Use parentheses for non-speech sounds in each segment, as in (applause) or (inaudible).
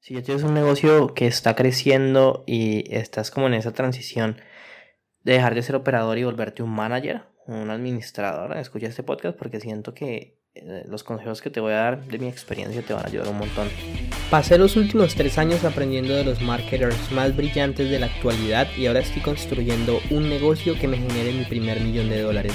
Si ya tienes un negocio que está creciendo y estás como en esa transición de dejar de ser operador y volverte un manager, un administrador, escucha este podcast porque siento que eh, los consejos que te voy a dar de mi experiencia te van a ayudar un montón. Pasé los últimos tres años aprendiendo de los marketers más brillantes de la actualidad y ahora estoy construyendo un negocio que me genere mi primer millón de dólares.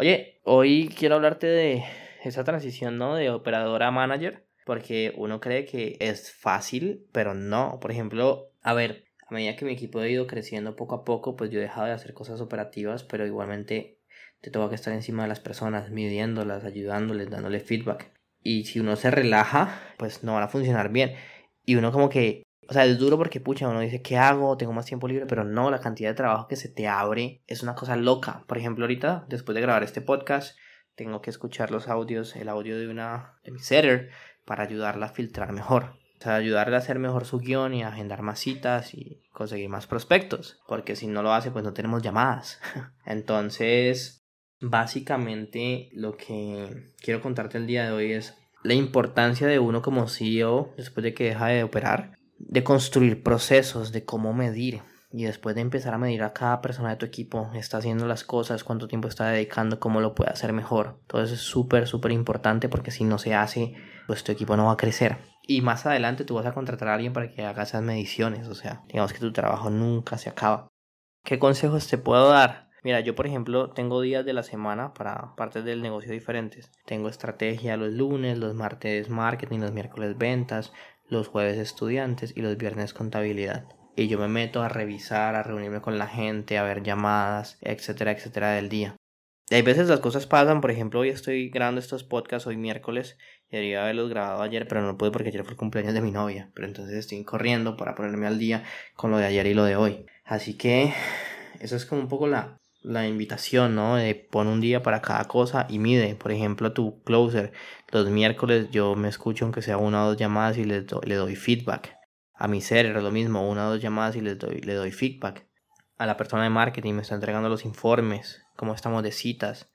Oye, hoy quiero hablarte de esa transición, ¿no? De operador a manager, porque uno cree que es fácil, pero no. Por ejemplo, a ver, a medida que mi equipo ha ido creciendo poco a poco, pues yo he dejado de hacer cosas operativas, pero igualmente te tengo que estar encima de las personas, midiéndolas, ayudándoles, dándole feedback. Y si uno se relaja, pues no van a funcionar bien. Y uno como que o sea, es duro porque, pucha, uno dice, ¿qué hago? Tengo más tiempo libre, pero no, la cantidad de trabajo que se te abre es una cosa loca. Por ejemplo, ahorita, después de grabar este podcast, tengo que escuchar los audios, el audio de una de mi setter, para ayudarla a filtrar mejor. O sea, ayudarle a hacer mejor su guion y agendar más citas y conseguir más prospectos. Porque si no lo hace, pues no tenemos llamadas. (laughs) Entonces, básicamente lo que quiero contarte el día de hoy es la importancia de uno como CEO después de que deja de operar de construir procesos, de cómo medir. Y después de empezar a medir a cada persona de tu equipo, está haciendo las cosas, cuánto tiempo está dedicando, cómo lo puede hacer mejor. Todo eso es súper, súper importante porque si no se hace, pues tu equipo no va a crecer. Y más adelante tú vas a contratar a alguien para que haga esas mediciones. O sea, digamos que tu trabajo nunca se acaba. ¿Qué consejos te puedo dar? Mira, yo por ejemplo tengo días de la semana para partes del negocio diferentes. Tengo estrategia los lunes, los martes marketing, los miércoles ventas, los jueves estudiantes y los viernes contabilidad. Y yo me meto a revisar, a reunirme con la gente, a ver llamadas, etcétera, etcétera del día. Y hay veces las cosas pasan, por ejemplo, hoy estoy grabando estos podcasts hoy miércoles y debería haberlos grabado ayer, pero no pude porque ayer fue el cumpleaños de mi novia. Pero entonces estoy corriendo para ponerme al día con lo de ayer y lo de hoy. Así que eso es como un poco la, la invitación, ¿no? De pon un día para cada cosa y mide. Por ejemplo, tu closer. Los miércoles yo me escucho aunque sea una o dos llamadas y le, doy feedback. A mi ser era lo mismo, una o dos llamadas y le doy, le doy feedback. A la persona de marketing me está entregando los informes, cómo estamos de citas.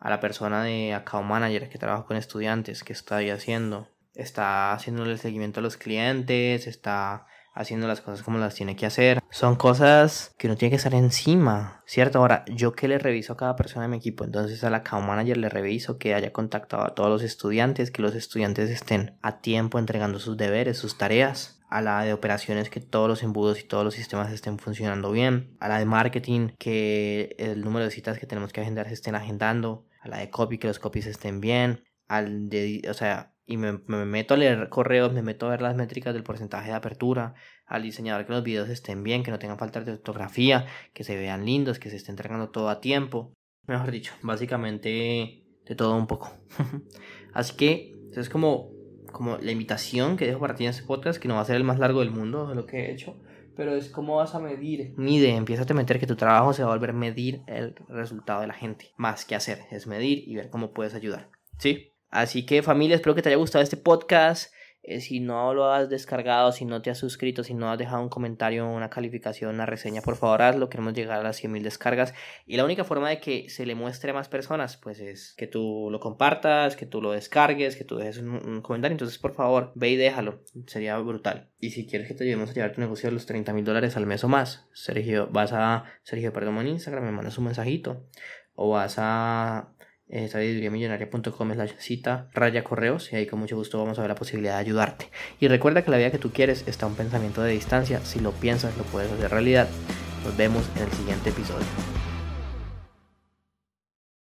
A la persona de account manager que trabaja con estudiantes, qué está ahí haciendo. Está haciendo el seguimiento a los clientes, está haciendo las cosas como las tiene que hacer. Son cosas que uno tiene que estar encima, ¿cierto? Ahora, yo que le reviso a cada persona de mi equipo, entonces a la account manager le reviso que haya contactado a todos los estudiantes, que los estudiantes estén a tiempo entregando sus deberes, sus tareas a la de operaciones que todos los embudos y todos los sistemas estén funcionando bien, a la de marketing que el número de citas que tenemos que agendar se estén agendando, a la de copy que los copies estén bien, al de, o sea, y me, meto a leer correos, me meto a ver las métricas del porcentaje de apertura, al diseñador que los videos estén bien, que no tengan falta de ortografía, que se vean lindos, que se esté entregando todo a tiempo. Mejor dicho, básicamente de todo un poco. (laughs) Así que eso es como, como la invitación que dejo para ti en este podcast, que no va a ser el más largo del mundo de lo que he hecho, pero es cómo vas a medir. Mide, empieza a meter que tu trabajo se va a volver medir el resultado de la gente. Más que hacer, es medir y ver cómo puedes ayudar. ¿Sí? Así que familia, espero que te haya gustado este podcast. Eh, si no lo has descargado, si no te has suscrito, si no has dejado un comentario, una calificación, una reseña, por favor hazlo. Queremos llegar a las 100.000 descargas. Y la única forma de que se le muestre a más personas, pues es que tú lo compartas, que tú lo descargues, que tú dejes un, comentario. Entonces, por favor, ve y déjalo. Sería brutal. Y si quieres que te ayudemos a llevar tu negocio a los 30 mil dólares al mes o más, Sergio, vas a Sergio Perdón en Instagram, me mandas un mensajito. O vas a eh, millonaria.com es la cita raya correos y ahí con mucho gusto vamos a ver la posibilidad de ayudarte. Y recuerda que la vida que tú quieres está a un pensamiento de distancia, si lo piensas lo puedes hacer realidad. Nos vemos en el siguiente episodio.